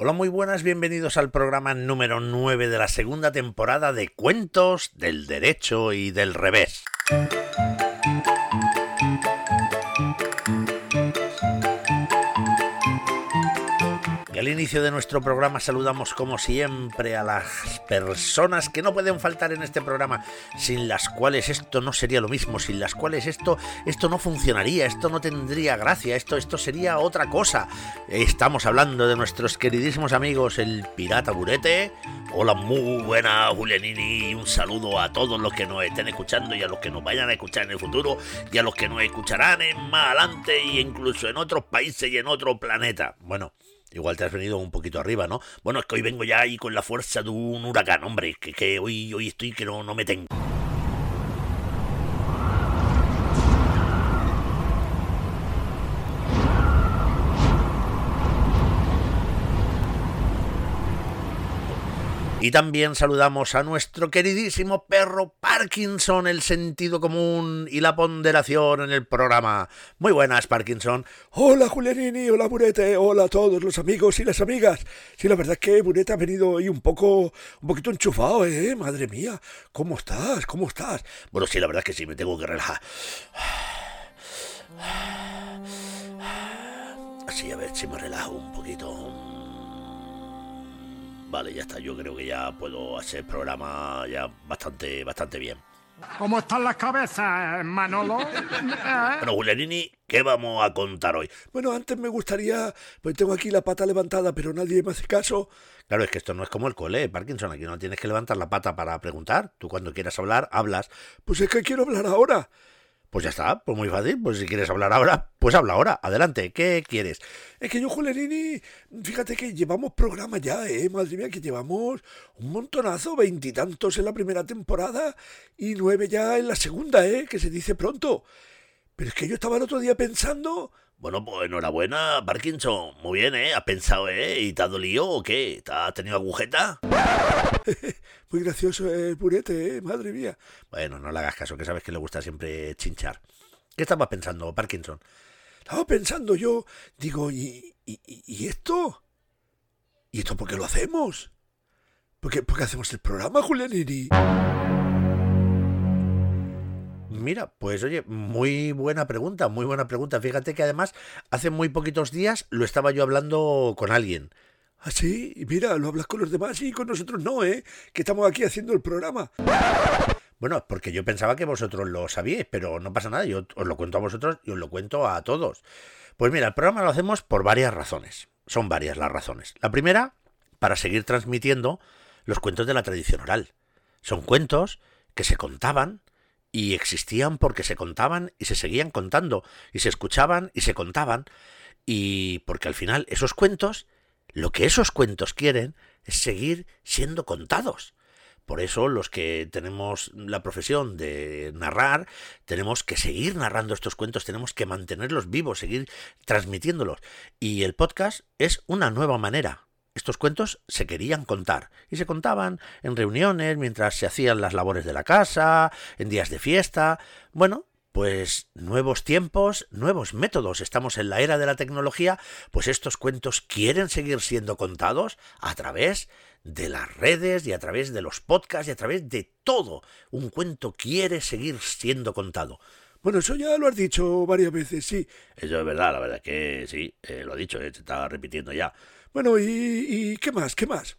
Hola, muy buenas, bienvenidos al programa número 9 de la segunda temporada de Cuentos del Derecho y del Revés. Inicio de nuestro programa saludamos como siempre a las personas que no pueden faltar en este programa, sin las cuales esto no sería lo mismo, sin las cuales esto, esto no funcionaría, esto no tendría gracia, esto, esto sería otra cosa. Estamos hablando de nuestros queridísimos amigos el Pirata Burete. Hola, muy buena Julianini un saludo a todos los que nos estén escuchando y a los que nos vayan a escuchar en el futuro y a los que nos escucharán en más adelante y incluso en otros países y en otro planeta. Bueno. Igual te has venido un poquito arriba, ¿no? Bueno, es que hoy vengo ya ahí con la fuerza de un huracán, hombre, que, que hoy, hoy estoy que no, no me tengo. Y también saludamos a nuestro queridísimo perro Parkinson, el sentido común y la ponderación en el programa. Muy buenas, Parkinson. Hola, Julianini, hola, Burete, hola a todos los amigos y las amigas. Sí, la verdad es que Burete ha venido hoy un poco, un poquito enchufado, ¿eh? Madre mía, ¿cómo estás? ¿Cómo estás? Bueno, sí, la verdad es que sí, me tengo que relajar. Así, a ver si me relajo un poquito. Vale, ya está. Yo creo que ya puedo hacer programa ya bastante, bastante bien. ¿Cómo están las cabezas, Manolo? Bueno, Julianini, ¿qué vamos a contar hoy? Bueno, antes me gustaría, pues tengo aquí la pata levantada, pero nadie me hace caso. Claro, es que esto no es como el cole, Parkinson. Aquí no tienes que levantar la pata para preguntar. Tú cuando quieras hablar, hablas. Pues es que quiero hablar ahora. Pues ya está, pues muy fácil. Pues si quieres hablar ahora, pues habla ahora. Adelante, ¿qué quieres? Es que yo, Julianini, fíjate que llevamos programa ya, ¿eh? Madre mía, que llevamos un montonazo, veintitantos en la primera temporada y nueve ya en la segunda, ¿eh? Que se dice pronto. Pero es que yo estaba el otro día pensando bueno, pues enhorabuena, Parkinson. Muy bien, ¿eh? ¿Has pensado, eh? ¿Y te ha dolido o qué? ¿Te has tenido agujeta? Muy gracioso el purete, ¿eh? Madre mía. Bueno, no le hagas caso, que sabes que le gusta siempre chinchar. ¿Qué estabas pensando, Parkinson? Estaba pensando yo, digo, ¿y, y, esto? ¿Y esto por qué lo hacemos? ¿Por qué, por qué hacemos el programa, Julianini? Mira, pues oye, muy buena pregunta, muy buena pregunta. Fíjate que además hace muy poquitos días lo estaba yo hablando con alguien. ¿Ah, sí? Y mira, lo hablas con los demás y con nosotros no, ¿eh? Que estamos aquí haciendo el programa. Bueno, porque yo pensaba que vosotros lo sabíais, pero no pasa nada, yo os lo cuento a vosotros y os lo cuento a todos. Pues mira, el programa lo hacemos por varias razones. Son varias las razones. La primera, para seguir transmitiendo los cuentos de la tradición oral. Son cuentos que se contaban y existían porque se contaban y se seguían contando, y se escuchaban y se contaban, y porque al final esos cuentos, lo que esos cuentos quieren es seguir siendo contados. Por eso los que tenemos la profesión de narrar, tenemos que seguir narrando estos cuentos, tenemos que mantenerlos vivos, seguir transmitiéndolos. Y el podcast es una nueva manera, estos cuentos se querían contar y se contaban en reuniones mientras se hacían las labores de la casa, en días de fiesta. Bueno, pues nuevos tiempos, nuevos métodos. Estamos en la era de la tecnología, pues estos cuentos quieren seguir siendo contados a través de las redes y a través de los podcasts y a través de todo. Un cuento quiere seguir siendo contado. Bueno, eso ya lo has dicho varias veces, sí. Eso es verdad, la verdad que sí, eh, lo he dicho, eh, se estaba repitiendo ya. Bueno, ¿y, ¿y, qué más? ¿Qué más?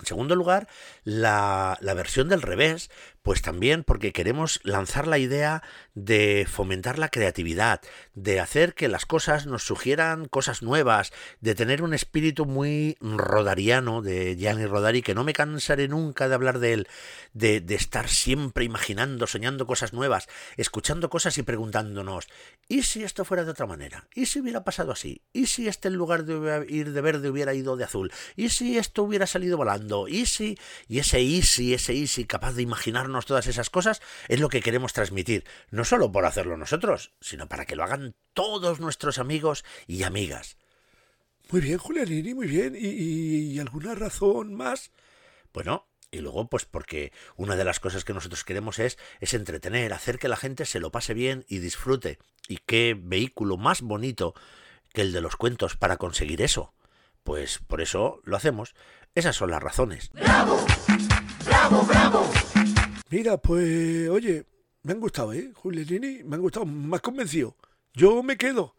En segundo lugar, la, la, versión del revés, pues también porque queremos lanzar la idea de fomentar la creatividad, de hacer que las cosas nos sugieran cosas nuevas, de tener un espíritu muy rodariano de Gianni Rodari, que no me cansaré nunca de hablar de él, de, de estar siempre imaginando, soñando cosas nuevas, escuchando cosas y preguntándonos, ¿y si esto fuera de otra manera? ¿Y si hubiera pasado así? ¿Y si este en lugar de ir de verde hubiera ido de azul? ¿Y si esto hubiera salido volando? ¿Y si? Y ese easy, ese easy capaz de imaginarnos todas esas cosas, es lo que queremos transmitir, no solo por hacerlo nosotros, sino para que lo hagan todos nuestros amigos y amigas. Muy bien, Julianini, muy bien. ¿Y, alguna razón más? Bueno, y luego, pues porque una de las cosas que nosotros queremos es, es entretener, hacer que la gente se lo pase bien y disfrute. Y qué vehículo más bonito que el de los cuentos para conseguir eso Pues por eso lo hacemos. Esas son las razones. Mira, pues, oye, me han gustado, ¿eh? Julianini, me han gustado, has convencido. Yo me quedo.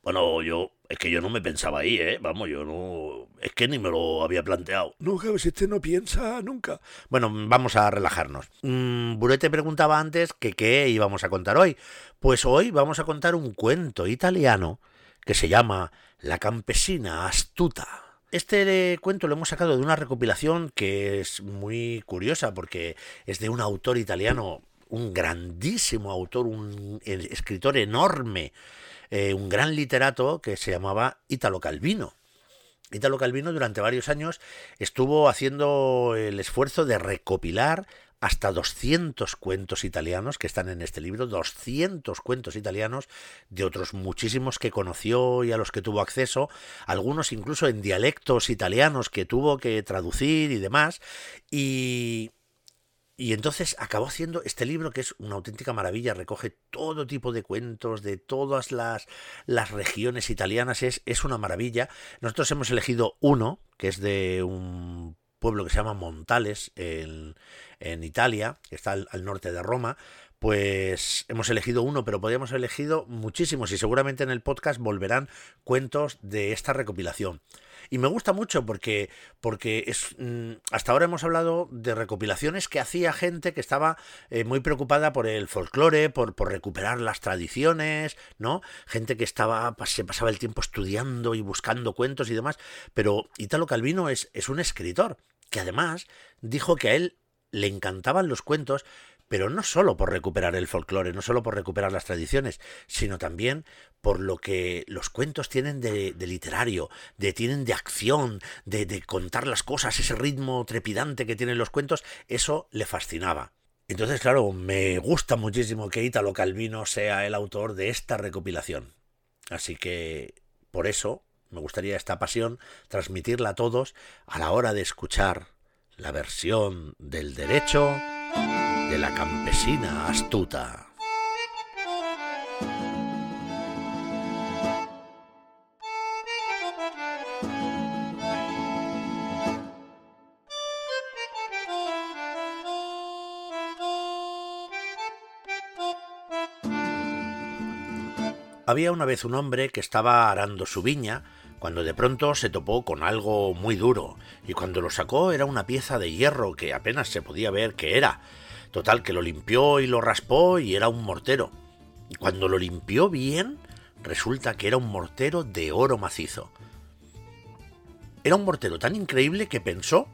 Bueno, yo, es que yo no me pensaba ahí, ¿eh? Vamos, yo no, es que ni me lo había planteado. No, que si usted no piensa nunca. Bueno, vamos a relajarnos. Mm, Burete preguntaba antes que qué íbamos a contar hoy. Pues hoy vamos a contar un cuento italiano que se llama La campesina astuta. Este cuento lo hemos sacado de una recopilación que es muy curiosa porque es de un autor italiano, un grandísimo autor, un escritor enorme, eh, un gran literato que se llamaba Italo Calvino. Italo Calvino durante varios años estuvo haciendo el esfuerzo de recopilar hasta 200 cuentos italianos que están en este libro, 200 cuentos italianos de otros muchísimos que conoció y a los que tuvo acceso, algunos incluso en dialectos italianos que tuvo que traducir y demás, y, y entonces acabó haciendo este libro que es una auténtica maravilla, recoge todo tipo de cuentos de todas las, las regiones italianas, es, es una maravilla. Nosotros hemos elegido uno, que es de un pueblo que se llama Montales, en, en Italia, que está al, norte de Roma, pues hemos elegido uno, pero podríamos haber elegido muchísimos y seguramente en el podcast volverán cuentos de esta recopilación. Y me gusta mucho porque, porque es, mm, hasta ahora hemos hablado de recopilaciones que hacía gente que estaba eh, muy preocupada por el folclore, por, por recuperar las tradiciones, ¿no? Gente que estaba, se pasaba el tiempo estudiando y buscando cuentos y demás. Pero Italo Calvino es, es un escritor que además dijo que a él le encantaban los cuentos, pero no solo por recuperar el folclore, no solo por recuperar las tradiciones, sino también por lo que los cuentos tienen de, literario, de tienen de acción, de, de contar las cosas, ese ritmo trepidante que tienen los cuentos, eso le fascinaba. Entonces, claro, me gusta muchísimo que Italo Calvino sea el autor de esta recopilación. Así que, por eso, me gustaría esta pasión transmitirla a todos a la hora de escuchar la versión del derecho de la campesina astuta. Había una vez un hombre que estaba arando su viña cuando de pronto se topó con algo muy duro, y cuando lo sacó era una pieza de hierro que apenas se podía ver qué era. Total, que lo limpió y lo raspó y era un mortero. Y cuando lo limpió bien, resulta que era un mortero de oro macizo. Era un mortero tan increíble que pensó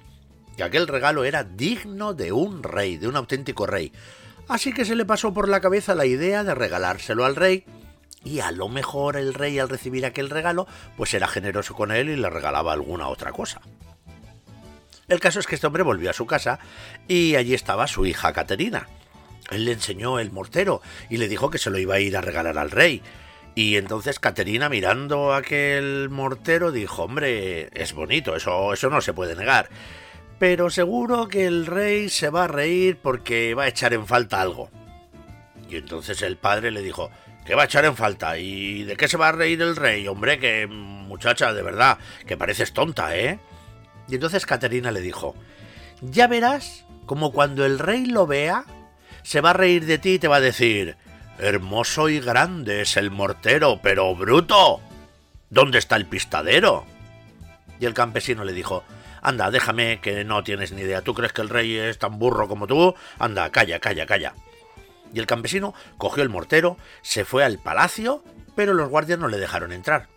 que aquel regalo era digno de un rey, de un auténtico rey. Así que se le pasó por la cabeza la idea de regalárselo al rey, y a lo mejor el rey al recibir aquel regalo pues era generoso con él y le regalaba alguna otra cosa. El caso es que este hombre volvió a su casa y allí estaba su hija Caterina. Él le enseñó el mortero y le dijo que se lo iba a ir a regalar al rey. Y entonces Caterina mirando aquel mortero dijo, hombre, es bonito, eso, eso no se puede negar. Pero seguro que el rey se va a reír porque va a echar en falta algo. Y entonces el padre le dijo, ¿Qué va a echar en falta? ¿Y de qué se va a reír el rey? Hombre, que muchacha, de verdad, que pareces tonta, ¿eh? Y entonces Caterina le dijo, ya verás como cuando el rey lo vea, se va a reír de ti y te va a decir, hermoso y grande es el mortero, pero bruto, ¿dónde está el pistadero? Y el campesino le dijo, anda, déjame que no tienes ni idea, ¿tú crees que el rey es tan burro como tú? Anda, calla, calla, calla y el campesino cogió el mortero, se fue al palacio, pero los guardias no le dejaron entrar.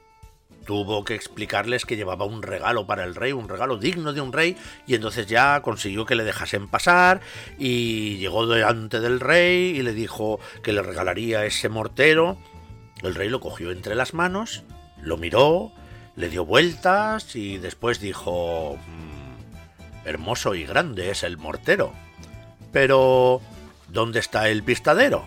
Tuvo que explicarles que llevaba un regalo para el rey, un regalo digno de un rey, y entonces ya consiguió que le dejasen pasar, y llegó delante del rey y le dijo que le regalaría ese mortero. El rey lo cogió entre las manos, lo miró, le dio vueltas y después dijo... "Mm, hermoso y grande es el mortero. Pero ¿Dónde está el pistadero?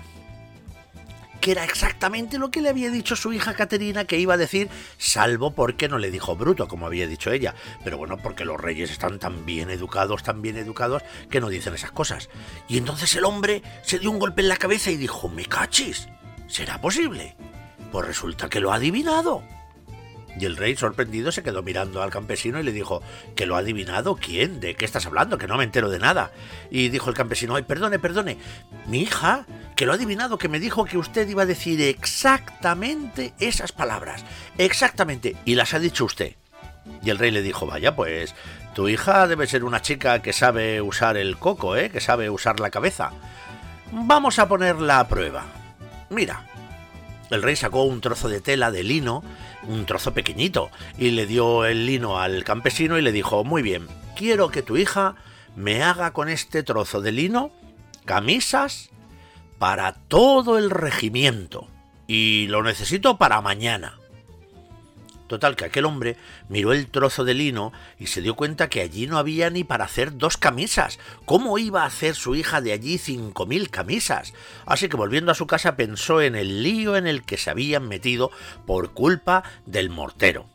Que era exactamente lo que le había dicho su hija Caterina que iba a decir, salvo porque no le dijo bruto, como había dicho ella. Pero bueno, porque los reyes están tan bien educados, tan bien educados, que no dicen esas cosas. Y entonces el hombre se dio un golpe en la cabeza y dijo, me cachis, ¿será posible? Pues resulta que lo ha adivinado. Y el rey, sorprendido, se quedó mirando al campesino y le dijo, ¿que lo ha adivinado? ¿Quién? ¿De qué estás hablando? Que no me entero de nada. Y dijo el campesino, ay, perdone, perdone, mi hija, que lo ha adivinado, que me dijo que usted iba a decir exactamente esas palabras. Exactamente. Y las ha dicho usted. Y el rey le dijo, vaya, pues tu hija debe ser una chica que sabe usar el coco, ¿eh? Que sabe usar la cabeza. Vamos a ponerla a prueba. Mira. El rey sacó un trozo de tela de lino, un trozo pequeñito, y le dio el lino al campesino y le dijo, muy bien, quiero que tu hija me haga con este trozo de lino camisas para todo el regimiento. Y lo necesito para mañana. Total, que aquel hombre miró el trozo de lino y se dio cuenta que allí no había ni para hacer dos camisas. ¿Cómo iba a hacer su hija de allí cinco mil camisas? Así que volviendo a su casa pensó en el lío en el que se habían metido por culpa del mortero.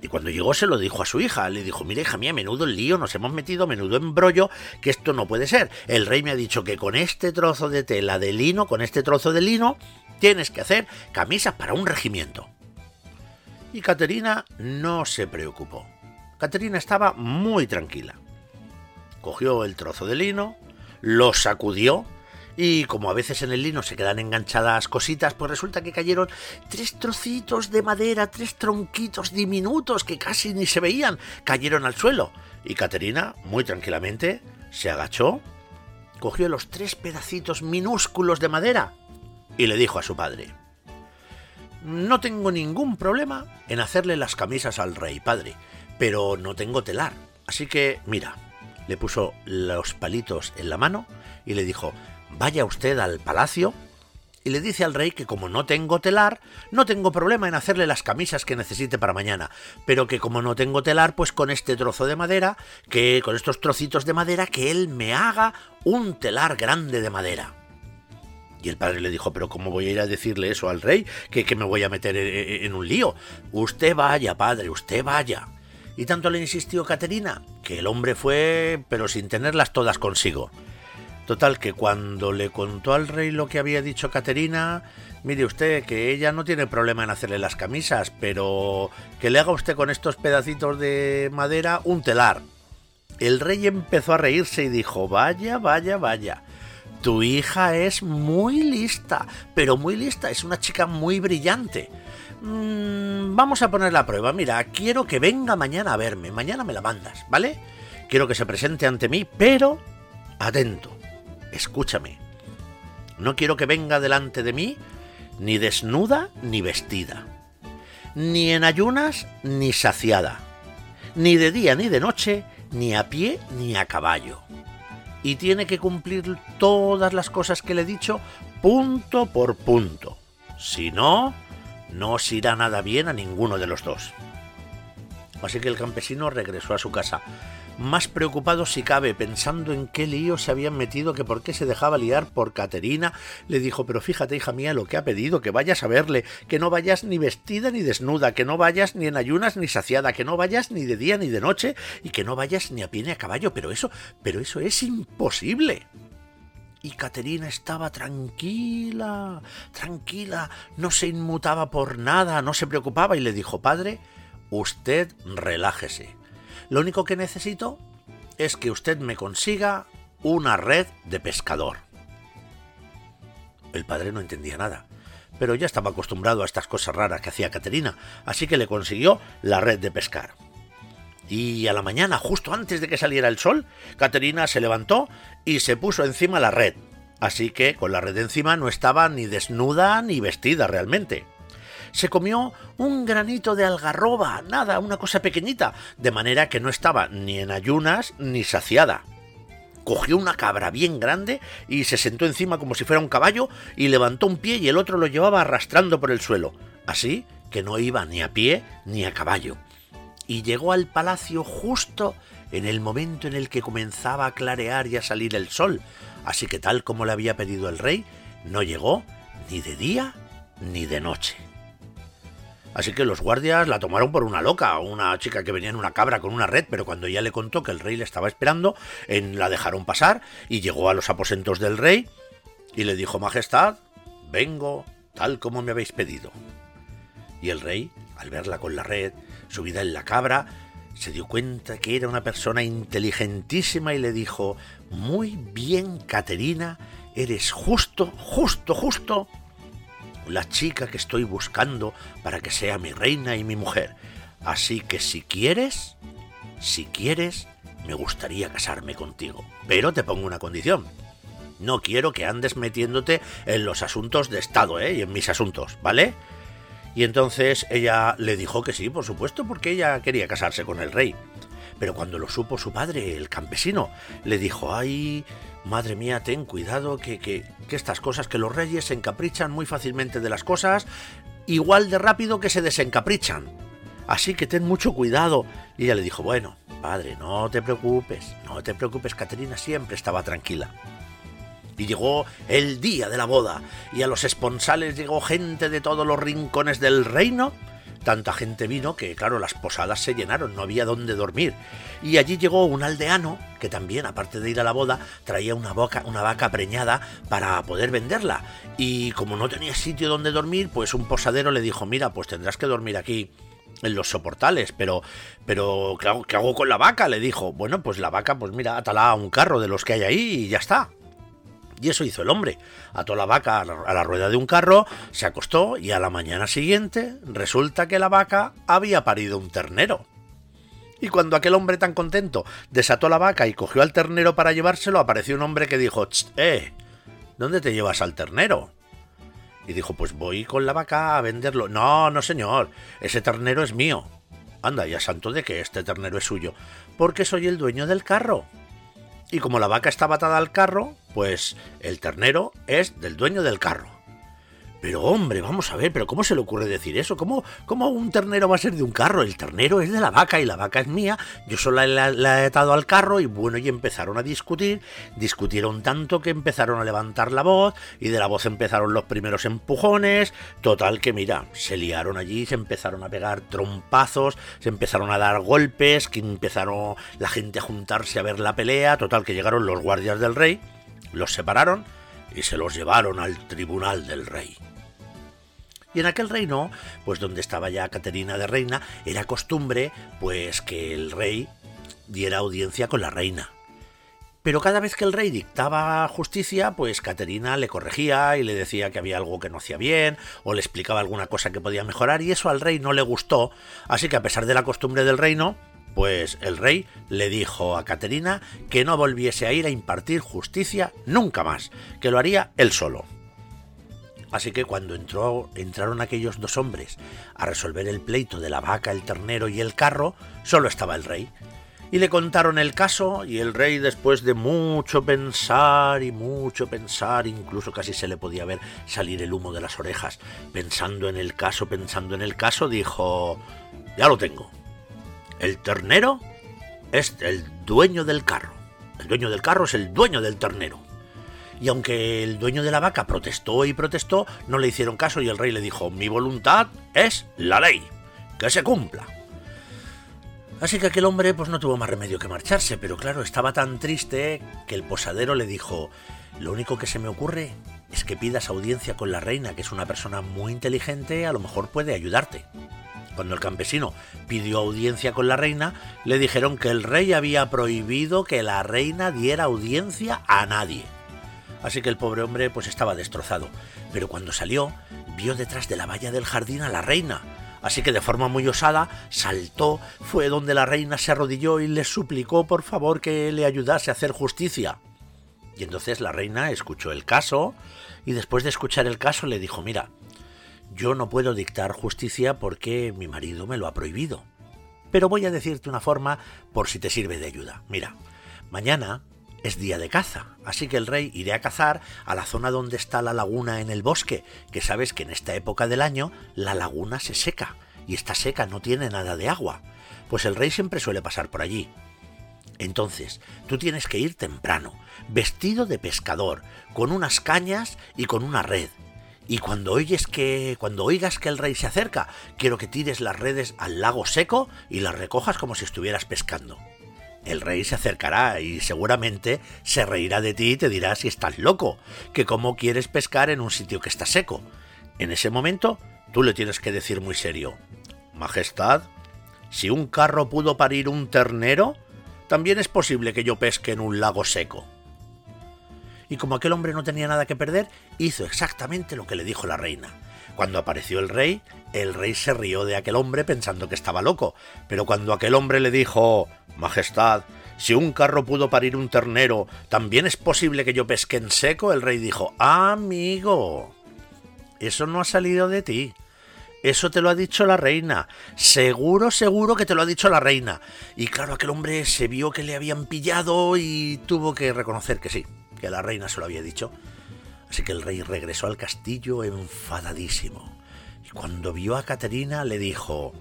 Y cuando llegó se lo dijo a su hija. Le dijo, mira hija mía, menudo el lío, nos hemos metido, menudo embrollo, que esto no puede ser. El rey me ha dicho que con este trozo de tela de lino, con este trozo de lino, tienes que hacer camisas para un regimiento. Y Caterina no se preocupó. Caterina estaba muy tranquila. Cogió el trozo de lino, lo sacudió y como a veces en el lino se quedan enganchadas cositas, pues resulta que cayeron tres trocitos de madera, tres tronquitos diminutos que casi ni se veían, cayeron al suelo. Y Caterina, muy tranquilamente, se agachó, cogió los tres pedacitos minúsculos de madera y le dijo a su padre, no tengo ningún problema en hacerle las camisas al rey, padre, pero no tengo telar. Así que, mira, le puso los palitos en la mano y le dijo, vaya usted al palacio y le dice al rey que como no tengo telar, no tengo problema en hacerle las camisas que necesite para mañana, pero que como no tengo telar, pues con este trozo de madera, que con estos trocitos de madera, que él me haga un telar grande de madera. Y el padre le dijo, pero ¿cómo voy a ir a decirle eso al rey? Que, me voy a meter en, un lío. Usted vaya, padre, usted vaya. Y tanto le insistió Caterina, que el hombre fue, pero sin tenerlas todas consigo. Total, que cuando le contó al rey lo que había dicho Caterina, mire usted que ella no tiene problema en hacerle las camisas, pero que le haga usted con estos pedacitos de madera un telar. El rey empezó a reírse y dijo, vaya, vaya, vaya. Tu hija es muy lista, pero muy lista, es una chica muy brillante. Mm, vamos a poner la prueba. Mira, quiero que venga mañana a verme. Mañana me la mandas, ¿vale? Quiero que se presente ante mí, pero atento, escúchame. No quiero que venga delante de mí ni desnuda ni vestida, ni en ayunas ni saciada, ni de día ni de noche, ni a pie ni a caballo y tiene que cumplir todas las cosas que le he dicho punto por punto. Si no, no os irá nada bien a ninguno de los dos. Así que el campesino regresó a su casa más preocupado si cabe, pensando en qué lío se habían metido, que por qué se dejaba liar por Caterina, le dijo, pero fíjate, hija mía, lo que ha pedido, que vayas a verle, que no vayas ni vestida ni desnuda, que no vayas ni en ayunas ni saciada, que no vayas ni de día ni de noche, y que no vayas ni a pie ni a caballo, pero eso, pero eso es imposible. Y Caterina estaba tranquila, tranquila, no se inmutaba por nada, no se preocupaba y le dijo, padre, usted relájese lo único que necesito es que usted me consiga una red de pescador. El padre no entendía nada, pero ya estaba acostumbrado a estas cosas raras que hacía Caterina, así que le consiguió la red de pescar. Y a la mañana, justo antes de que saliera el sol, Caterina se levantó y se puso encima la red. Así que con la red encima no estaba ni desnuda ni vestida realmente se comió un granito de algarroba, nada, una cosa pequeñita, de manera que no estaba ni en ayunas ni saciada. Cogió una cabra bien grande y se sentó encima como si fuera un caballo y levantó un pie y el otro lo llevaba arrastrando por el suelo, así que no iba ni a pie ni a caballo. Y llegó al palacio justo en el momento en el que comenzaba a clarear y a salir el sol, así que tal como le había pedido el rey, no llegó ni de día ni de noche. Así que los guardias la tomaron por una loca, una chica que venía en una cabra con una red, pero cuando ya le contó que el rey le estaba esperando, en, la dejaron pasar y llegó a los aposentos del rey y le dijo, Majestad, vengo tal como me habéis pedido. Y el rey al verla con la red, subida en la cabra, se dio cuenta que era una persona inteligentísima y le dijo, muy bien, Caterina, eres justo, justo, justo la chica que estoy buscando para que sea mi reina y mi mujer. Así que si quieres, si quieres, me gustaría casarme contigo. Pero te pongo una condición. No quiero que andes metiéndote en los asuntos de Estado, ¿eh? Y en mis asuntos, ¿vale? Y entonces ella le dijo que sí, por supuesto, porque ella quería casarse con el rey. Pero cuando lo supo su padre, el campesino, le dijo, ay, madre mía, ten cuidado, que, que, que estas cosas, que los reyes se encaprichan muy fácilmente de las cosas, igual de rápido que se desencaprichan. Así que ten mucho cuidado. Y ella le dijo, bueno, padre, no te preocupes, no te preocupes, Caterina siempre estaba tranquila. Y llegó el día de la boda, y a los esponsales llegó gente de todos los rincones del reino. Tanta gente vino que, claro, las posadas se llenaron, no había dónde dormir. Y allí llegó un aldeano que también, aparte de ir a la boda, traía una, boca, una vaca preñada para poder venderla. Y como no tenía sitio donde dormir, pues un posadero le dijo, mira, pues tendrás que dormir aquí en los soportales, pero, pero ¿qué hago, ¿qué hago con la vaca? Le dijo, bueno, pues la vaca, pues mira, atala a un carro de los que hay ahí y ya está. Y eso hizo el hombre. Ató la vaca a la, rueda de un carro, se acostó y a la mañana siguiente resulta que la vaca había parido un ternero. Y cuando aquel hombre tan contento desató la vaca y cogió al ternero para llevárselo, apareció un hombre que dijo, "Ch, eh, ¿dónde te llevas al ternero? Y dijo, pues voy con la vaca a venderlo. No, no señor, ese ternero es mío. Anda, ya santo de que este ternero es suyo, porque soy el dueño del carro. Y como la vaca estaba atada al carro, pues el ternero es del dueño del carro. Pero hombre, vamos a ver, pero ¿cómo se le ocurre decir eso? ¿Cómo, ¿Cómo un ternero va a ser de un carro? El ternero es de la vaca y la vaca es mía. Yo solo la, la he atado al carro y bueno, y empezaron a discutir. Discutieron tanto que empezaron a levantar la voz y de la voz empezaron los primeros empujones. Total que mira, se liaron allí, se empezaron a pegar trompazos, se empezaron a dar golpes, que empezaron la gente a juntarse a ver la pelea. Total que llegaron los guardias del rey, los separaron y se los llevaron al tribunal del rey. Y en aquel reino, pues donde estaba ya Caterina de reina, era costumbre, pues que el rey diera audiencia con la reina. Pero cada vez que el rey dictaba justicia, pues Caterina le corregía y le decía que había algo que no hacía bien, o le explicaba alguna cosa que podía mejorar, y eso al rey no le gustó, así que a pesar de la costumbre del reino, pues el rey le dijo a Caterina que no volviese a ir a impartir justicia nunca más, que lo haría él solo. Así que cuando entró, entraron aquellos dos hombres a resolver el pleito de la vaca, el ternero y el carro, solo estaba el rey. Y le contaron el caso y el rey después de mucho pensar y mucho pensar, incluso casi se le podía ver salir el humo de las orejas, pensando en el caso, pensando en el caso, dijo, ya lo tengo. El ternero es el dueño del carro. El dueño del carro es el dueño del ternero y aunque el dueño de la vaca protestó y protestó, no le hicieron caso y el rey le dijo, mi voluntad es la ley, que se cumpla. Así que aquel hombre pues no tuvo más remedio que marcharse, pero claro, estaba tan triste que el posadero le dijo, lo único que se me ocurre es que pidas audiencia con la reina, que es una persona muy inteligente, a lo mejor puede ayudarte. Cuando el campesino pidió audiencia con la reina, le dijeron que el rey había prohibido que la reina diera audiencia a nadie. Así que el pobre hombre pues estaba destrozado. Pero cuando salió, vio detrás de la valla del jardín a la reina. Así que de forma muy osada saltó, fue donde la reina se arrodilló y le suplicó por favor que le ayudase a hacer justicia. Y entonces la reina escuchó el caso y después de escuchar el caso le dijo, mira, yo no puedo dictar justicia porque mi marido me lo ha prohibido. Pero voy a decirte una forma por si te sirve de ayuda. Mira, mañana es día de caza, así que el rey irá a cazar a la zona donde está la laguna en el bosque, que sabes que en esta época del año la laguna se seca, y está seca, no tiene nada de agua. Pues el rey siempre suele pasar por allí. Entonces, tú tienes que ir temprano, vestido de pescador, con unas cañas y con una red. Y cuando oyes que cuando oigas que el rey se acerca, quiero que tires las redes al lago seco y las recojas como si estuvieras pescando el rey se acercará y seguramente se reirá de ti y te dirá si estás loco, que cómo quieres pescar en un sitio que está seco. En ese momento, tú le tienes que decir muy serio, Majestad, si un carro pudo parir un ternero, también es posible que yo pesque en un lago seco. Y como aquel hombre no tenía nada que perder, hizo exactamente lo que le dijo la reina. Cuando apareció el rey, el rey se rió de aquel hombre pensando que estaba loco, pero cuando aquel hombre le dijo Majestad, si un carro pudo parir un ternero, ¿también es posible que yo pesque en seco? El rey dijo Amigo, eso no ha salido de ti. Eso te lo ha dicho la reina. Seguro, seguro que te lo ha dicho la reina. Y claro, aquel hombre se vio que le habían pillado y tuvo que reconocer que sí, que la reina se lo había dicho. Así que el rey regresó al castillo enfadadísimo. Y cuando vio a Caterina le dijo,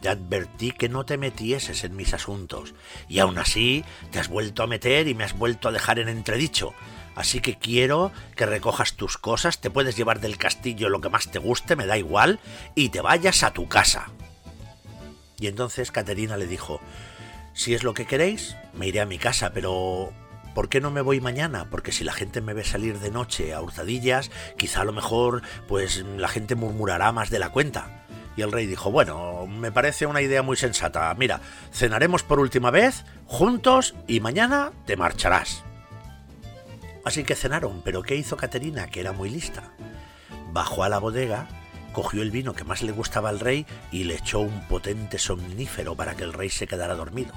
te advertí que no te metieses en mis asuntos, y aún así te has vuelto a meter y me has vuelto a dejar en entredicho. Así que quiero que recojas tus cosas, te puedes llevar del castillo lo que más te guste, me da igual, y te vayas a tu casa. Y entonces Caterina le dijo, si es lo que queréis, me iré a mi casa, pero ¿por qué no me voy mañana? Porque si la gente me ve salir de noche a hurtadillas, quizá a lo mejor pues la gente murmurará más de la cuenta. Y el rey dijo, bueno, me parece una idea muy sensata. Mira, cenaremos por última vez, juntos, y mañana te marcharás. Así que cenaron, pero ¿qué hizo Caterina, que era muy lista? Bajó a la bodega, cogió el vino que más le gustaba al rey y le echó un potente somnífero para que el rey se quedara dormido.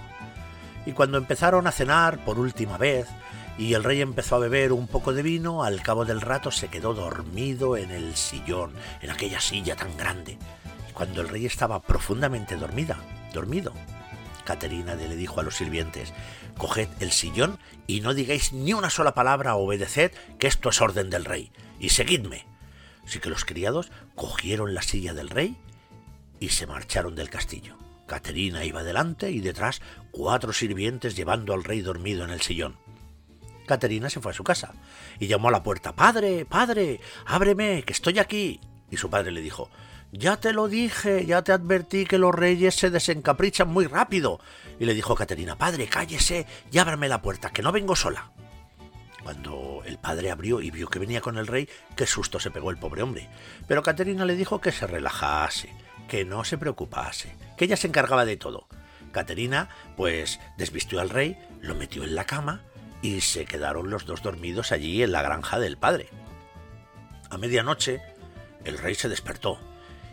Y cuando empezaron a cenar por última vez, y el rey empezó a beber un poco de vino, al cabo del rato se quedó dormido en el sillón, en aquella silla tan grande. Cuando el rey estaba profundamente dormida, dormido, Caterina le dijo a los sirvientes, coged el sillón y no digáis ni una sola palabra, obedeced, que esto es orden del rey, y seguidme. Así que los criados cogieron la silla del rey y se marcharon del castillo. Caterina iba delante y detrás cuatro sirvientes llevando al rey dormido en el sillón. Caterina se fue a su casa y llamó a la puerta Padre, padre, ábreme, que estoy aquí. Y su padre le dijo Ya te lo dije, ya te advertí que los reyes se desencaprichan muy rápido. Y le dijo Caterina Padre, cállese y ábrame la puerta, que no vengo sola. Cuando el padre abrió y vio que venía con el rey, qué susto se pegó el pobre hombre. Pero Caterina le dijo que se relajase, que no se preocupase, que ella se encargaba de todo. Caterina, pues, desvistió al rey, lo metió en la cama y se quedaron los dos dormidos allí en la granja del padre. A medianoche, el rey se despertó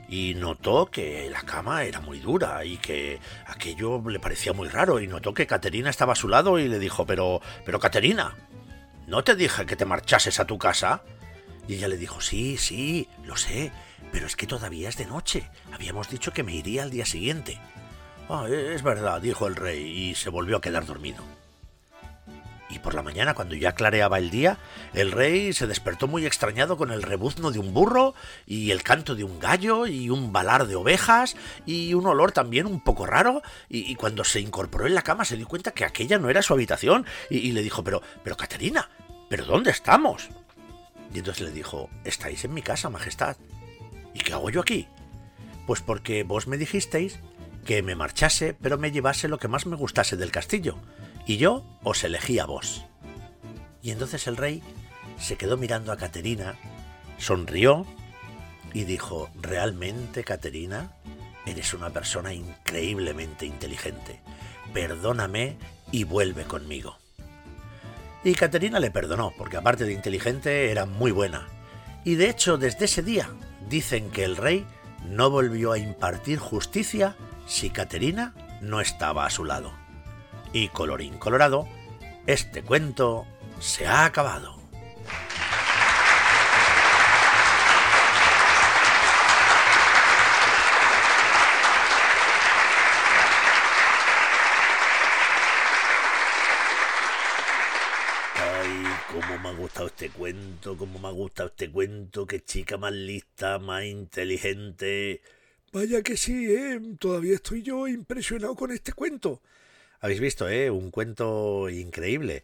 y notó que la cama era muy dura y que aquello le parecía muy raro y notó que Caterina estaba a su lado y le dijo, pero, pero Caterina, ¿no te dije que te marchases a tu casa? Y ella le dijo, sí, sí, lo sé, pero es que todavía es de noche. Habíamos dicho que me iría al día siguiente. Ah, es verdad, dijo el rey y se volvió a quedar dormido. Y por la mañana, cuando ya clareaba el día, el rey se despertó muy extrañado con el rebuzno de un burro y el canto de un gallo y un balar de ovejas y un olor también un poco raro. Y, cuando se incorporó en la cama se dio cuenta que aquella no era su habitación y, le dijo, pero, pero Caterina, ¿pero dónde estamos? Y entonces le dijo, estáis en mi casa, Majestad. ¿Y qué hago yo aquí? Pues porque vos me dijisteis que me marchase, pero me llevase lo que más me gustase del castillo y yo os elegí a vos. Y entonces el rey se quedó mirando a Caterina, sonrió y dijo, realmente, Caterina, eres una persona increíblemente inteligente. Perdóname y vuelve conmigo. Y Caterina le perdonó, porque aparte de inteligente era muy buena. Y de hecho, desde ese día, dicen que el rey no volvió a impartir justicia si Caterina no estaba a su lado. Y colorín colorado, este cuento se ha acabado. Cómo me ha gustado este cuento, cómo me ha gustado este cuento, qué chica más lista, más inteligente. Vaya que sí, ¿eh? Todavía estoy yo impresionado con este cuento. Habéis visto, ¿eh? Un cuento increíble.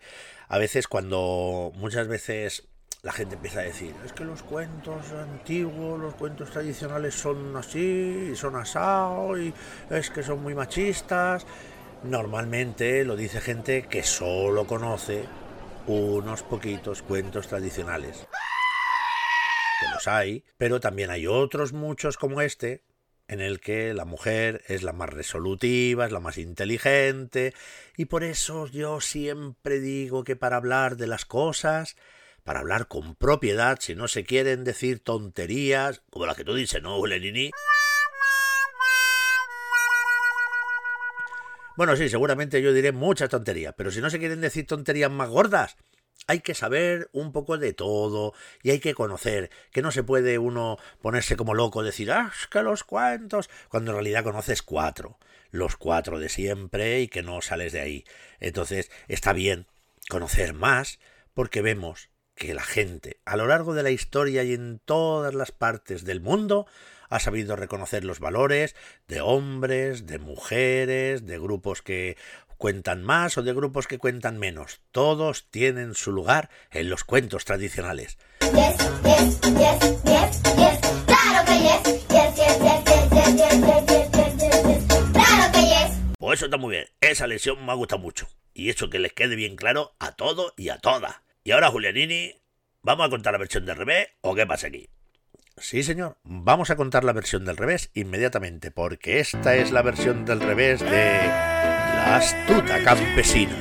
A veces cuando muchas veces la gente empieza a decir, es que los cuentos antiguos, los cuentos tradicionales son así, son asao, y es que son muy machistas. Normalmente lo dice gente que solo conoce unos poquitos cuentos tradicionales. Que los hay, pero también hay otros muchos como este en el que la mujer es la más resolutiva, es la más inteligente, y por eso yo siempre digo que para hablar de las cosas, para hablar con propiedad, si no se quieren decir tonterías, como la que tú dices, ¿no, Lenini? Bueno, sí, seguramente yo diré muchas tonterías, pero si no se quieren decir tonterías más gordas, hay que saber un poco de todo y hay que conocer, que no se puede uno ponerse como loco, decir, ah, es que los cuentos, cuando en realidad conoces cuatro, los cuatro de siempre y que no sales de ahí. Entonces está bien conocer más porque vemos que la gente a lo largo de la historia y en todas las partes del mundo ha sabido reconocer los valores de hombres, de mujeres, de grupos que cuentan más o de grupos que cuentan menos. Todos tienen su lugar en los cuentos tradicionales. Pues eso está muy bien. Esa lección me ha gustado mucho. Y eso que les quede bien claro a todo y a todas. Y ahora, Julianini, ¿vamos a contar la versión del revés o qué pasa aquí? Sí, señor. Vamos a contar la versión del revés inmediatamente, porque esta es la versión del revés de astuta campesina.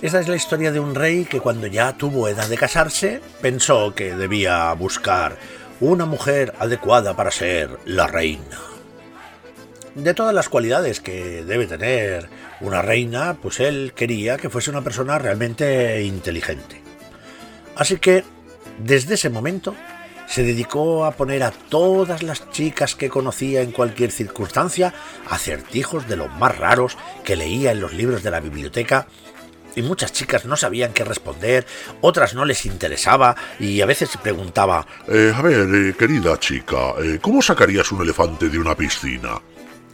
Esta es la historia de un rey que cuando ya tuvo edad de casarse pensó que debía buscar una mujer adecuada para ser la reina. De todas las cualidades que debe tener una reina, pues él quería que fuese una persona realmente inteligente. Así que desde ese momento se dedicó a poner a todas las chicas que conocía en cualquier circunstancia acertijos de los más raros que leía en los libros de la biblioteca y muchas chicas no sabían qué responder, otras no les interesaba y a veces se preguntaba eh, A ver, eh, querida chica, eh, ¿cómo sacarías un elefante de una piscina?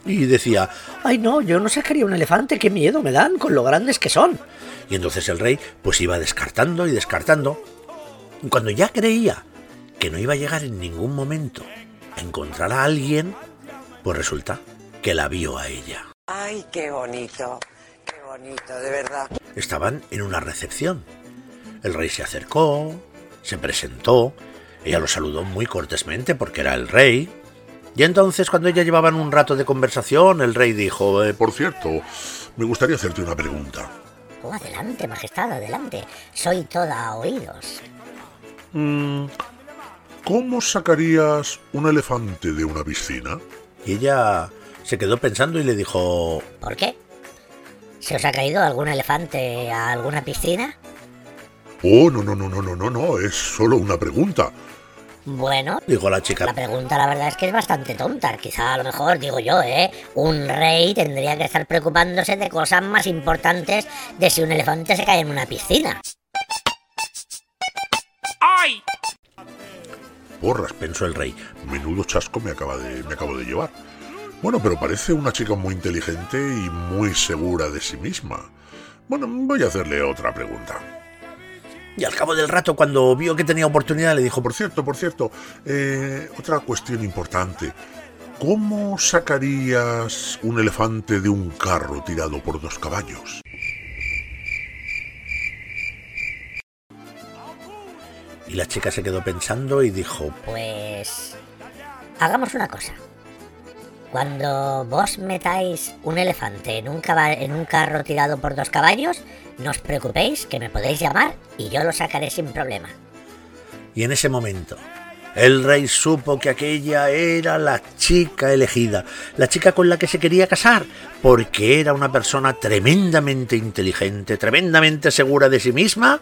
Y decía Ay no, yo no sacaría un elefante, qué miedo me dan con lo grandes que son. Y entonces el rey pues iba descartando y descartando cuando ya creía que no iba a llegar en ningún momento a encontrar a alguien, pues resulta que la vio a ella. ¡Ay, qué bonito! ¡Qué bonito, de verdad! Estaban en una recepción. El rey se acercó, se presentó, ella lo saludó muy cortésmente porque era el rey. Y entonces, cuando ella llevaban un rato de conversación, el rey dijo: eh, Por cierto, me gustaría hacerte una pregunta. Oh, adelante, majestad, adelante. Soy toda oídos. Mm, ¿Cómo sacarías un elefante de una piscina? Y ella se quedó pensando y le dijo... ¿Por qué? ¿Se os ha caído algún elefante a alguna piscina? Oh, no, no, no, no, no, no, no, es solo una pregunta. Bueno, dijo la chica. La pregunta la verdad es que es bastante tonta. Quizá a lo mejor, digo yo, ¿eh? Un rey tendría que estar preocupándose de cosas más importantes de si un elefante se cae en una piscina. Porras, pensó el rey. Menudo chasco me, acaba de, me acabo de llevar. Bueno, pero parece una chica muy inteligente y muy segura de sí misma. Bueno, voy a hacerle otra pregunta. Y al cabo del rato, cuando vio que tenía oportunidad, le dijo, por cierto, por cierto, eh, otra cuestión importante. ¿Cómo sacarías un elefante de un carro tirado por dos caballos? Y la chica se quedó pensando y dijo, Pues... Hagamos una cosa. Cuando vos metáis un elefante en un, carro tirado por dos caballos, no os preocupéis que me podéis llamar y yo lo sacaré sin problema. Y en ese momento, el rey supo que aquella era la chica elegida, la chica con la que se quería casar, porque era una persona tremendamente inteligente, tremendamente segura de sí misma.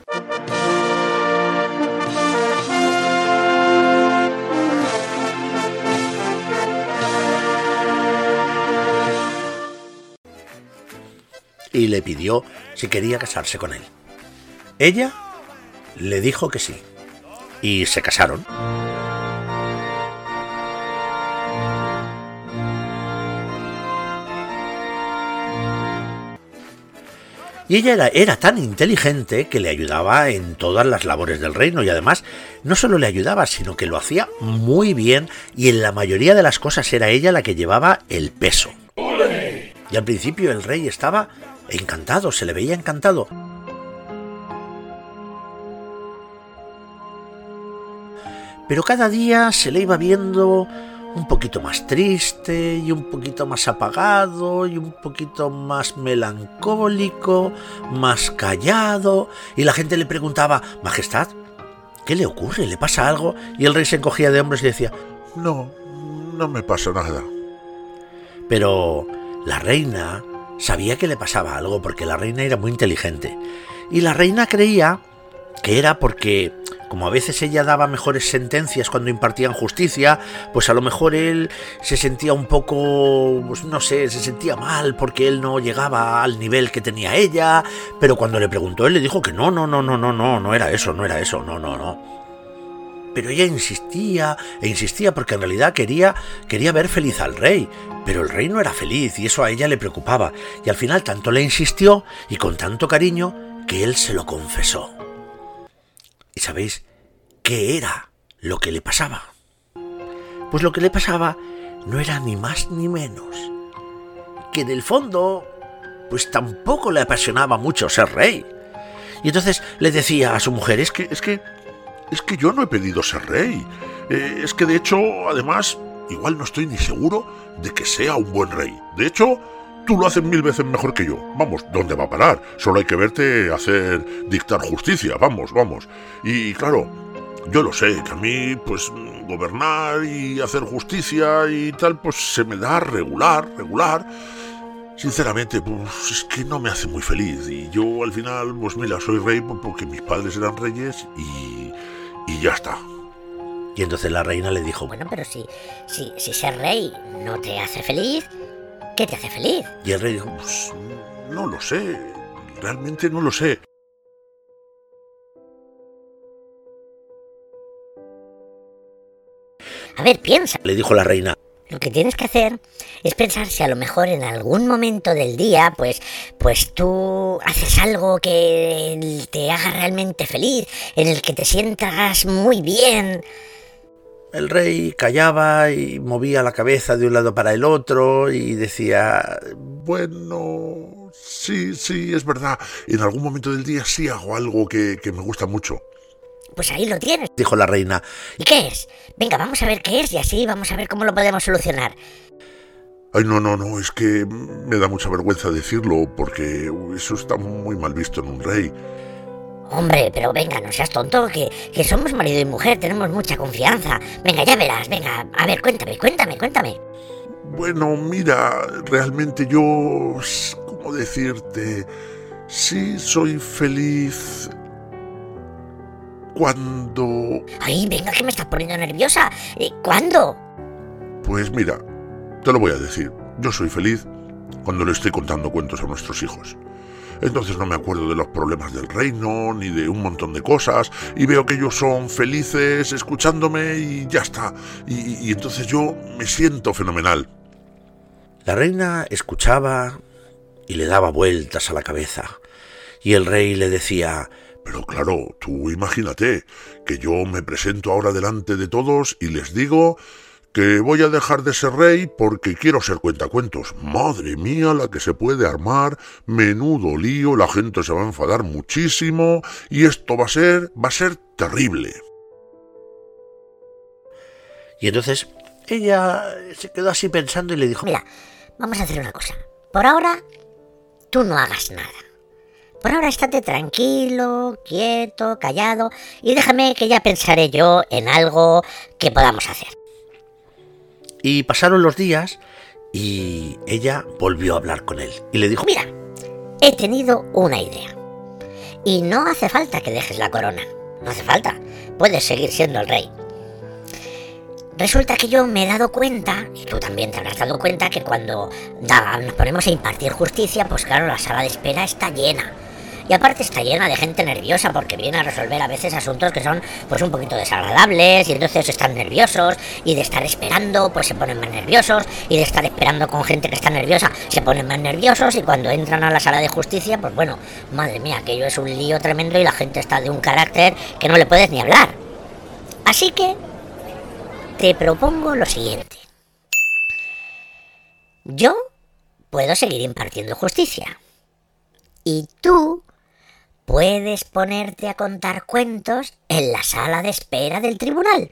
Y le pidió si quería casarse con él. Ella le dijo que sí, y se casaron. Y ella era, era, tan inteligente que le ayudaba en todas las labores del reino y además no solo le ayudaba, sino que lo hacía muy bien y en la mayoría de las cosas era ella la que llevaba el peso. Y al principio el rey estaba encantado, se le veía encantado. Pero cada día se le iba viendo un poquito más triste y un poquito más apagado y un poquito más melancólico, más callado. Y la gente le preguntaba, Majestad, ¿qué le ocurre? ¿Le pasa algo? Y el rey se encogía de hombros y decía, No, no me pasa nada. Pero la reina sabía que le pasaba algo porque la reina era muy inteligente. Y la reina creía que era porque, como a veces ella daba mejores sentencias cuando impartían justicia, pues a lo mejor él se sentía un poco, pues no sé, se sentía mal porque él no llegaba al nivel que tenía ella, pero cuando le preguntó él le dijo que no, no, no, no, no, no, no era eso, no era eso, no, no, no. Pero ella insistía e insistía porque en realidad quería, quería ver feliz al rey, pero el rey no era feliz y eso a ella le preocupaba, y al final tanto le insistió y con tanto cariño que él se lo confesó. ¿Y sabéis qué era lo que le pasaba? Pues lo que le pasaba no era ni más ni menos que en el fondo, pues tampoco le apasionaba mucho ser rey. Y entonces le decía a su mujer, es que, Es que, es que yo no he pedido ser rey. Eh, es que de hecho, además, igual no estoy ni seguro de que sea un buen rey. De hecho, tú lo haces mil veces mejor que yo. Vamos, ¿dónde va a parar? Solo hay que verte hacer dictar justicia. Vamos, vamos. Y claro, yo lo sé, que a mí, pues, gobernar y hacer justicia y tal, pues se me da regular, regular. Sinceramente, pues es que no me hace muy feliz. Y yo al final, pues mira, soy rey porque mis padres eran reyes y, y ya está. Y entonces la reina le dijo, Bueno, pero si, si, si ser rey no te hace feliz, ¿qué te hace feliz? y el rey dijo, Pues no lo sé, realmente no lo sé. A ver, piensa. le dijo la reina, Lo que tienes que hacer es pensar si a lo mejor en algún momento del día, pues, pues tú haces algo que te haga realmente feliz, en el que te sientas muy bien. El rey callaba y movía la cabeza de un lado para el otro y decía, Bueno, sí, sí, es verdad. En algún momento del día sí hago algo que, que me gusta mucho. Pues ahí lo tienes. dijo la reina, ¿Y qué es? Venga, vamos a ver qué es y así vamos a ver cómo lo podemos solucionar. Ay, no, no, no, es que me da mucha vergüenza decirlo porque eso está muy mal visto en un rey. Hombre, pero venga, no seas tonto, que, que somos marido y mujer, tenemos mucha confianza. Venga, ya verás, venga, a ver, cuéntame, cuéntame, cuéntame. Bueno, mira, realmente yo, ¿cómo decirte? Sí soy feliz cuando... Ay, venga, que me estás poniendo nerviosa. Eh, ¿Cuándo? Pues mira, te lo voy a decir. Yo soy feliz cuando le estoy contando cuentos a nuestros hijos. Entonces no me acuerdo de los problemas del reino, ni de un montón de cosas, y veo que ellos son felices escuchándome y ya está. Y, y entonces yo me siento fenomenal. La reina escuchaba y le daba vueltas a la cabeza. Y el rey le decía, Pero claro, tú imagínate que yo me presento ahora delante de todos y les digo que voy a dejar de ser rey porque quiero ser cuentacuentos. Madre mía, la que se puede armar, menudo lío, la gente se va a enfadar muchísimo y esto va a ser, va a ser terrible. y entonces ella se quedó así pensando y le dijo, Mira, vamos a hacer una cosa. Por ahora, tú no hagas nada. Por ahora estate tranquilo, quieto, callado y déjame que ya pensaré yo en algo que podamos hacer. y pasaron los días y ella volvió a hablar con él y le dijo, Mira, he tenido una idea. Y no hace falta que dejes la corona. No hace falta. Puedes seguir siendo el rey. Resulta que yo me he dado cuenta, y tú también te habrás dado cuenta, que cuando nos ponemos a impartir justicia, pues claro, la sala de espera está llena. Y aparte está llena de gente nerviosa porque viene a resolver a veces asuntos que son pues un poquito desagradables y entonces están nerviosos y de estar esperando pues se ponen más nerviosos y de estar esperando con gente que está nerviosa se ponen más nerviosos y cuando entran a la sala de justicia pues bueno, madre mía, aquello es un lío tremendo y la gente está de un carácter que no le puedes ni hablar. Así que te propongo lo siguiente. Yo puedo seguir impartiendo justicia. Y tú puedes ponerte a contar cuentos en la sala de espera del tribunal.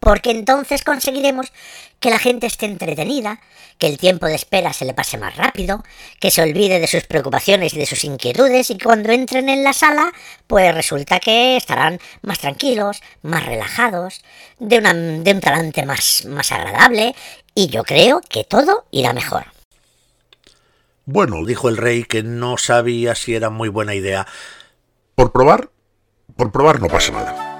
porque entonces conseguiremos que la gente esté entretenida, que el tiempo de espera se le pase más rápido, que se olvide de sus preocupaciones y de sus inquietudes y cuando entren en la sala, pues resulta que estarán más tranquilos, más relajados, de, de un talante más, más agradable y yo creo que todo irá mejor. Bueno, dijo el rey que no sabía si era muy buena idea. Por probar, por probar no pasa nada.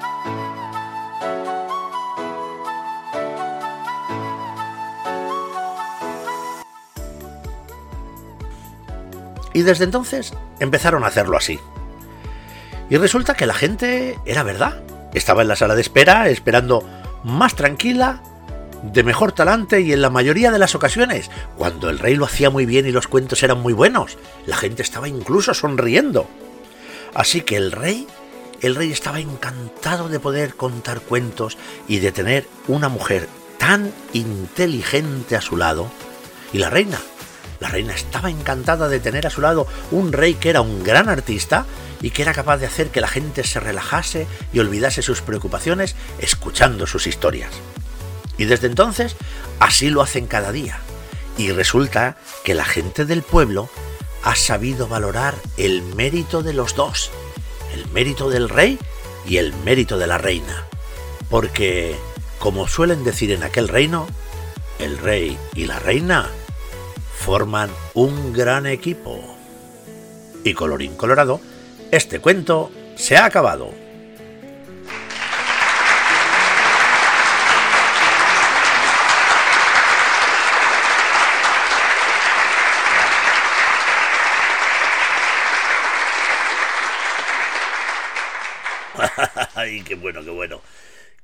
Y desde entonces empezaron a hacerlo así. Y resulta que la gente era verdad. Estaba en la sala de espera esperando más tranquila, de mejor talante y en la mayoría de las ocasiones, cuando el rey lo hacía muy bien y los cuentos eran muy buenos, la gente estaba incluso sonriendo. Así que el rey, el rey estaba encantado de poder contar cuentos y de tener una mujer tan inteligente a su lado. Y la reina, la reina estaba encantada de tener a su lado un rey que era un gran artista y que era capaz de hacer que la gente se relajase y olvidase sus preocupaciones escuchando sus historias. Y desde entonces así lo hacen cada día. Y resulta que la gente del pueblo ha sabido valorar el mérito de los dos, el mérito del rey y el mérito de la reina. Porque, como suelen decir en aquel reino, el rey y la reina forman un gran equipo. Y colorín colorado, este cuento se ha acabado. Ay, qué bueno, qué bueno.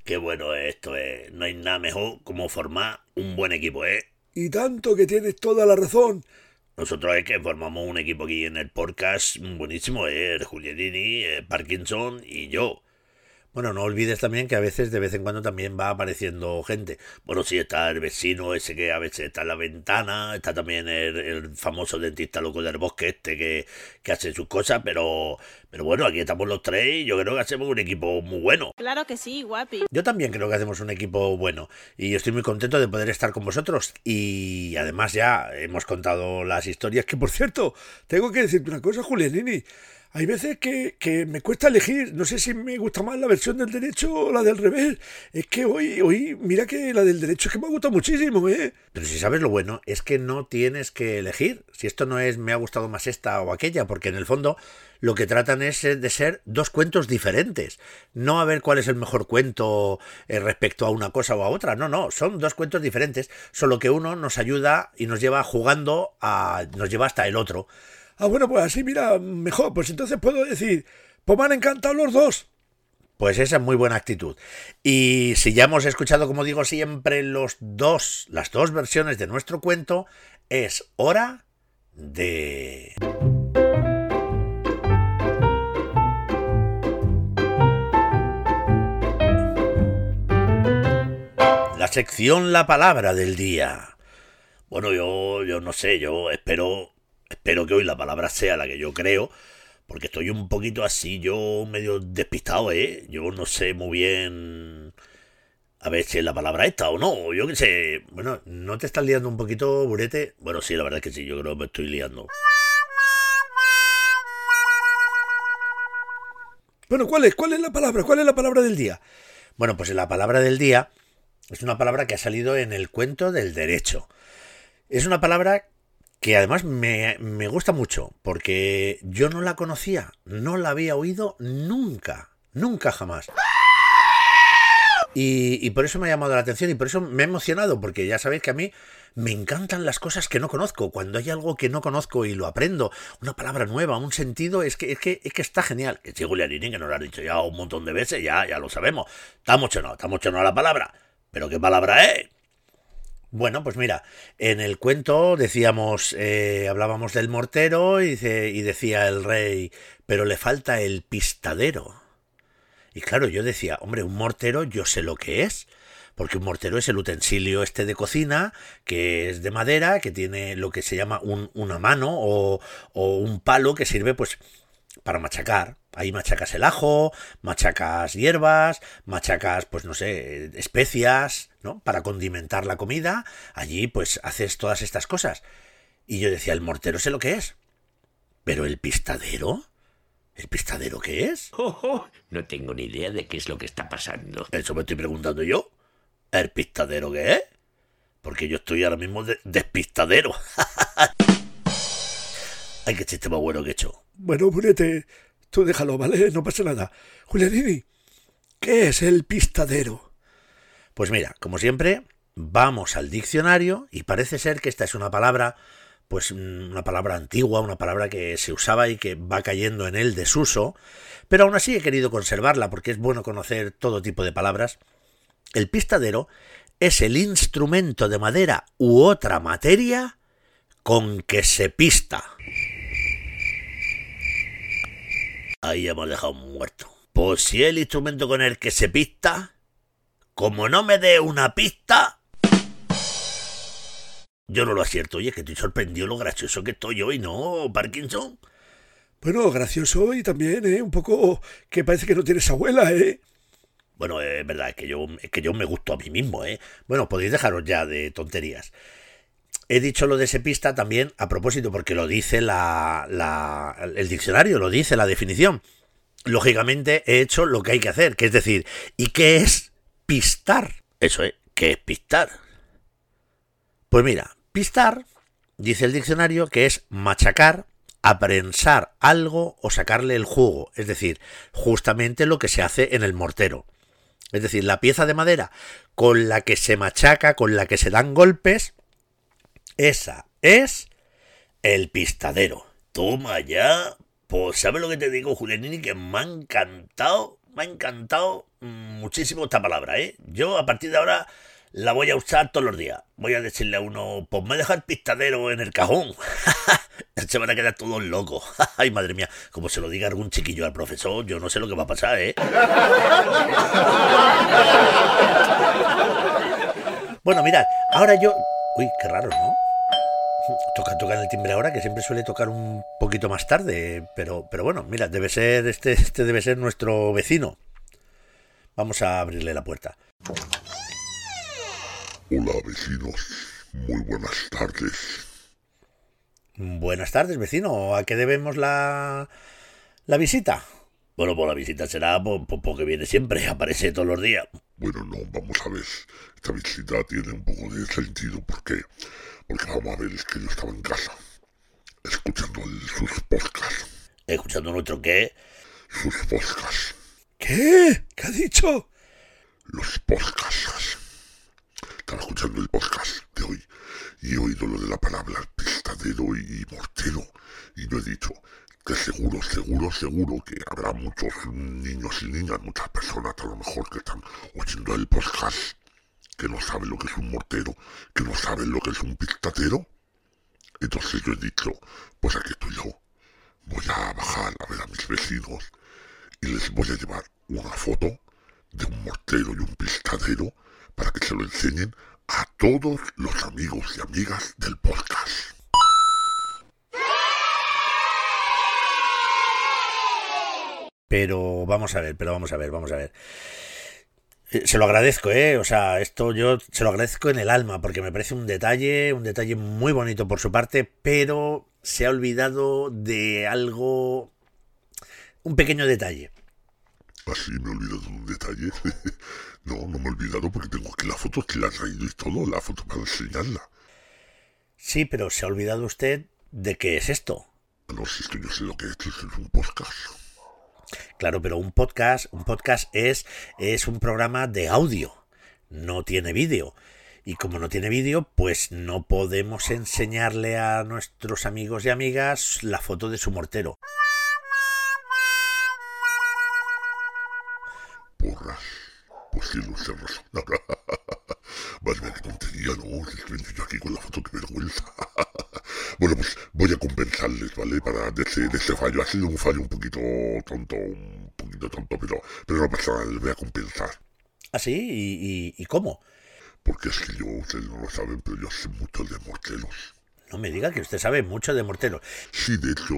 Qué bueno esto, eh. No hay nada mejor como formar un buen equipo, ¿eh? Y tanto que tienes toda la razón. Nosotros es que formamos un equipo aquí en el podcast buenísimo, ¿eh? Julianini, eh, Parkinson y yo. Bueno, no olvides también que a veces, de vez en cuando, también va apareciendo gente. Bueno, sí, está el vecino ese que a veces está en la ventana, está también el, famoso dentista loco del bosque este que, que hace sus cosas, pero, pero bueno, aquí estamos los tres y yo creo que hacemos un equipo muy bueno. Claro que sí, guapi. Yo también creo que hacemos un equipo bueno y estoy muy contento de poder estar con vosotros y además ya hemos contado las historias que, por cierto, tengo que decirte una cosa, Julianini. Hay veces que, que, me cuesta elegir, no sé si me gusta más la versión del derecho o la del revés. Es que hoy, hoy, mira que la del derecho es que me ha gustado muchísimo, ¿eh? Pero si sabes lo bueno, es que no tienes que elegir. Si esto no es me ha gustado más esta o aquella, porque en el fondo lo que tratan es de ser dos cuentos diferentes. No a ver cuál es el mejor cuento eh, respecto a una cosa o a otra. No, no, son dos cuentos diferentes, solo que uno nos ayuda y nos lleva jugando a. nos lleva hasta el otro. Ah, bueno, pues así, mira, mejor. Pues entonces puedo decir, pues me han encantado los dos. Pues esa es muy buena actitud. Y si ya hemos escuchado, como digo siempre, los dos, las dos versiones de nuestro cuento, es hora de... La sección La Palabra del Día. Bueno, yo, yo no sé, yo espero Espero que hoy la palabra sea la que yo creo, porque estoy un poquito así, yo medio despistado, ¿eh? Yo no sé muy bien a ver si es la palabra esta o no, yo qué sé. Bueno, ¿no te estás liando un poquito, Burete? Bueno, sí, la verdad es que sí, yo creo que me estoy liando. Bueno, ¿cuál es? ¿Cuál es la palabra? ¿Cuál es la palabra del día? Bueno, pues la palabra del día es una palabra que ha salido en el cuento del derecho. Es una palabra que además me, gusta mucho, porque yo no la conocía, no la había oído nunca, nunca jamás. Y, por eso me ha llamado la atención y por eso me ha emocionado, porque ya sabéis que a mí me encantan las cosas que no conozco. Cuando hay algo que no conozco y lo aprendo, una palabra nueva, un sentido, es que, es que, es que está genial. Que sí, Julianini, que nos lo ha dicho ya un montón de veces, ya, ya lo sabemos. Está mucho no, está mucho no la palabra. Pero ¿qué palabra es? Bueno, pues mira, en el cuento decíamos, eh, hablábamos del mortero y, y decía el rey, pero le falta el pistadero. Y claro, yo decía, hombre, un mortero yo sé lo que es, porque un mortero es el utensilio este de cocina, que es de madera, que tiene lo que se llama un, una mano o, o, un palo que sirve pues para machacar. Ahí machacas el ajo, machacas hierbas, machacas, pues no sé, especias, ¿no? Para condimentar la comida. Allí, pues haces todas estas cosas. Y yo decía, el mortero sé lo que es. Pero el pistadero. ¿El pistadero qué es? Oh, oh, no tengo ni idea de qué es lo que está pasando. Eso me estoy preguntando yo. ¿El pistadero qué es? Porque yo estoy ahora mismo de- despistadero. Ay, qué chiste más bueno que he hecho. Bueno, Brunete, tú déjalo, ¿vale? No pasa nada. Julianini, ¿qué es el pistadero? Pues mira, como siempre, vamos al diccionario y parece ser que esta es una palabra, pues mm, una palabra antigua, una palabra que se usaba y que va cayendo en el desuso, pero aún así he querido conservarla porque es bueno conocer todo tipo de palabras. El pistadero es el instrumento de madera u otra materia con que se pista. Ahí hemos dejado un muerto. Pues si el instrumento con el que se pista, como no me dé una pista, yo no lo acierto. Oye, que estoy sorprendido lo gracioso que estoy hoy, ¿no, Parkinson? Bueno, gracioso y también, ¿eh? Un poco que parece que no tienes abuela, ¿eh? Bueno, es verdad, es que yo, es que yo me gusto a mí mismo, ¿eh? Bueno, podéis dejaros ya de tonterías. He dicho lo de ese pista también a propósito, porque lo dice la, la- el diccionario, lo dice la definición. Lógicamente he hecho lo que hay que hacer, que es decir, ¿y qué es pistar? Eso es, ¿qué es pistar? Pues mira, pistar, dice el diccionario, que es machacar, aprensar algo o sacarle el jugo, es decir, justamente lo que se hace en el mortero. Es decir, la pieza de madera con la que se machaca, con la que se dan golpes, esa es el pistadero. Toma ya. Pues sabes lo que te digo, Julianini, que me ha encantado, me ha encantado muchísimo esta palabra, ¿eh? Yo a partir de ahora la voy a usar todos los días. Voy a decirle a uno, pues me deja el pistadero en el cajón. Se van a quedar todos locos. Ay, madre mía, como se lo diga algún chiquillo al profesor, yo no sé lo que va a pasar, ¿eh? Bueno, mirad, ahora yo... Uy, qué raro, ¿no? Toca, toca en el timbre ahora, que siempre suele tocar un poquito más tarde, pero, pero bueno, mira, debe ser, este, este debe ser nuestro vecino. Vamos a abrirle la puerta. Hola vecinos, muy buenas tardes. Buenas tardes, vecino. ¿A qué debemos la, la visita? Bueno, pues la visita será po- po- porque viene siempre, aparece todos los días. Bueno, no, vamos a ver. Esta visita tiene un poco de sentido. ¿Por qué? Porque vamos a ver, es que yo estaba en casa, escuchando el- sus podcasts. Escuchando nuestro qué. Sus podcasts. ¿Qué? ¿Qué ha dicho? Los podcasts. Estaba escuchando el podcast de hoy y he oído lo de la palabra pistadero y mortero. Y yo he dicho que seguro, seguro, seguro que habrá muchos niños y niñas, muchas personas a lo mejor que están oyendo el podcast que no saben lo que es un mortero, que no saben lo que es un pistadero. Entonces yo he dicho, pues aquí estoy yo. Voy a bajar a ver a mis vecinos y les voy a llevar una foto de un mortero y un pistadero para que se lo enseñen a todos los amigos y amigas del podcast. Pero vamos a ver, pero vamos a ver, vamos a ver. Eh, Se lo agradezco, ¿eh? O sea, esto yo se lo agradezco en el alma, porque me parece un detalle, un detalle muy bonito por su parte, pero se ha olvidado de algo, un pequeño detalle. Así me he olvidado de un detalle. no, no me he olvidado porque tengo aquí la foto que la he traído y todo, la foto para enseñarla. Sí, pero se ha olvidado usted de qué es esto. No sé, es que yo sé lo que es, es un podcast. Claro, pero un podcast, un podcast es, es un programa de audio, no tiene vídeo. Y como no tiene vídeo, pues no podemos enseñarle a nuestros amigos y amigas la foto de su mortero. Porras. Pues tontería, ¿no? Yo aquí con la foto, qué vergüenza. bueno, pues voy a compensarles, ¿vale? Para de ese, de ese fallo. Ha sido un fallo un poquito tonto, un poquito tonto, pero, pero no pasa nada, les voy a compensar. ¿Ah, sí? ¿Y, y, y cómo? Porque es que yo, ustedes no lo saben, pero yo sé mucho de morteros. No me diga que usted sabe mucho de morteros. Sí, de hecho,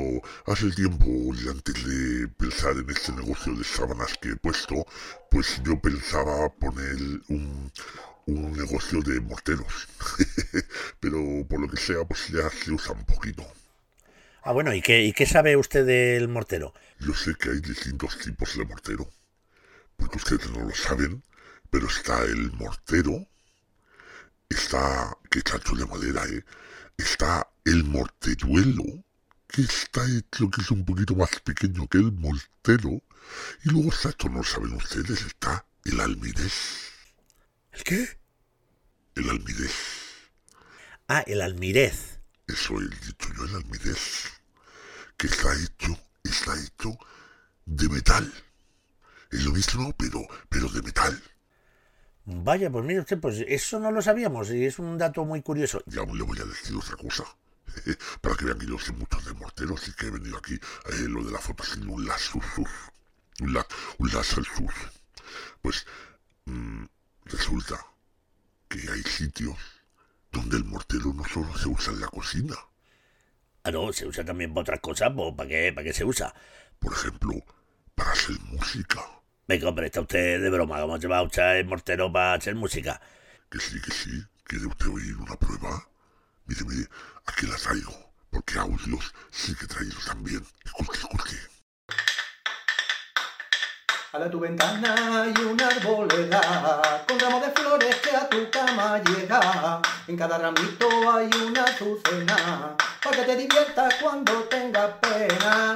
hace tiempo, y antes de pensar en este negocio de sábanas que he puesto, pues yo pensaba poner un, un negocio de morteros. Pero por lo que sea, pues ya se usa un poquito. Ah, bueno, ¿y qué, ¿y qué sabe usted del mortero? Yo sé que hay distintos tipos de mortero, porque ustedes no lo saben, pero está el mortero, está, que hecho de madera, ¿eh? Está el morteruelo, que está hecho que es un poquito más pequeño que el mortero, y luego está, esto no lo saben ustedes, está el almirez. ¿El qué? El almirez. Ah, el almirez. Eso dicho yo, el almirez. Que está hecho, está hecho de metal. Es lo mismo, pero, pero de metal. Vaya, pues mire usted, pues eso no lo sabíamos y es un dato muy curioso. Ya le voy a decir otra cosa. Para que vean que yo sé mucho de morteros y que he venido aquí, eh, lo de la foto sin un lasus. Un, la, un láser sus. Pues mm, resulta que hay sitios donde el mortero no solo se usa en la cocina. Ah, no, se usa también para otras cosas, pues ¿para qué, ¿para qué se usa? Por ejemplo, para hacer música. Venga, hombre, está usted de broma, ¿cómo se va a usar el mortero para hacer música? Que sí, que sí. ¿Quiere usted oír una prueba? Mire, mire, aquí la traigo. Porque audios sí que traigo también. Escuche, escuche. A tu ventana hay una arboleda con ramos de flores que a tu cama llega. En cada ramito hay una azucena para que te diviertas cuando tengas pena.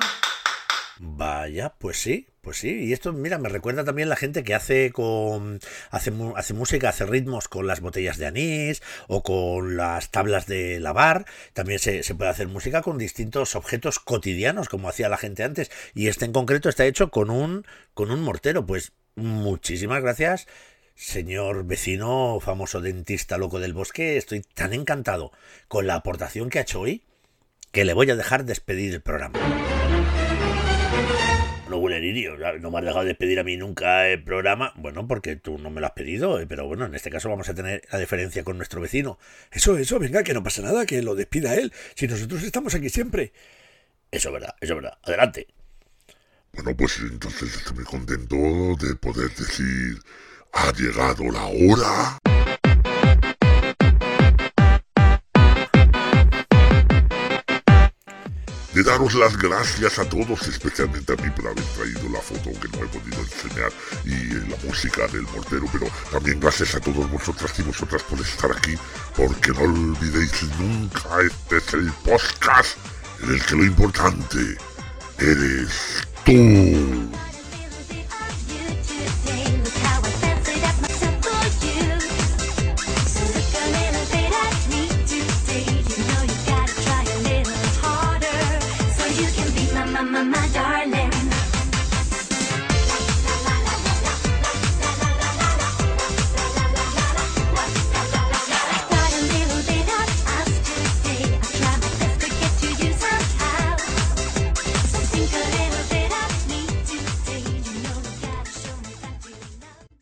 Vaya, pues sí, pues sí. Y esto, mira, me recuerda también la gente que hace con hace, hace música, hace ritmos con las botellas de anís o con las tablas de lavar. También se, se puede hacer música con distintos objetos cotidianos, como hacía la gente antes. Y este en concreto está hecho con un con un mortero. Pues muchísimas gracias, señor vecino, famoso dentista loco del bosque. Estoy tan encantado con la aportación que ha hecho hoy que le voy a dejar despedir el programa. No, me has dejado despedir a mí nunca el programa. Bueno, porque tú no me lo has pedido, eh, pero bueno, en este caso vamos a tener la diferencia con nuestro vecino. Eso, eso, venga, que no pasa nada, que lo despida él. Si nosotros estamos aquí siempre. Eso es verdad, eso es verdad. Adelante. Bueno, pues entonces estoy muy contento de poder decir, ha llegado la hora. De daros las gracias a todos, especialmente a mí por haber traído la foto que no he podido enseñar y eh, la música del mortero, pero también gracias a todos vosotras y vosotras por estar aquí, porque no olvidéis nunca, este es el podcast en el que lo importante eres tú.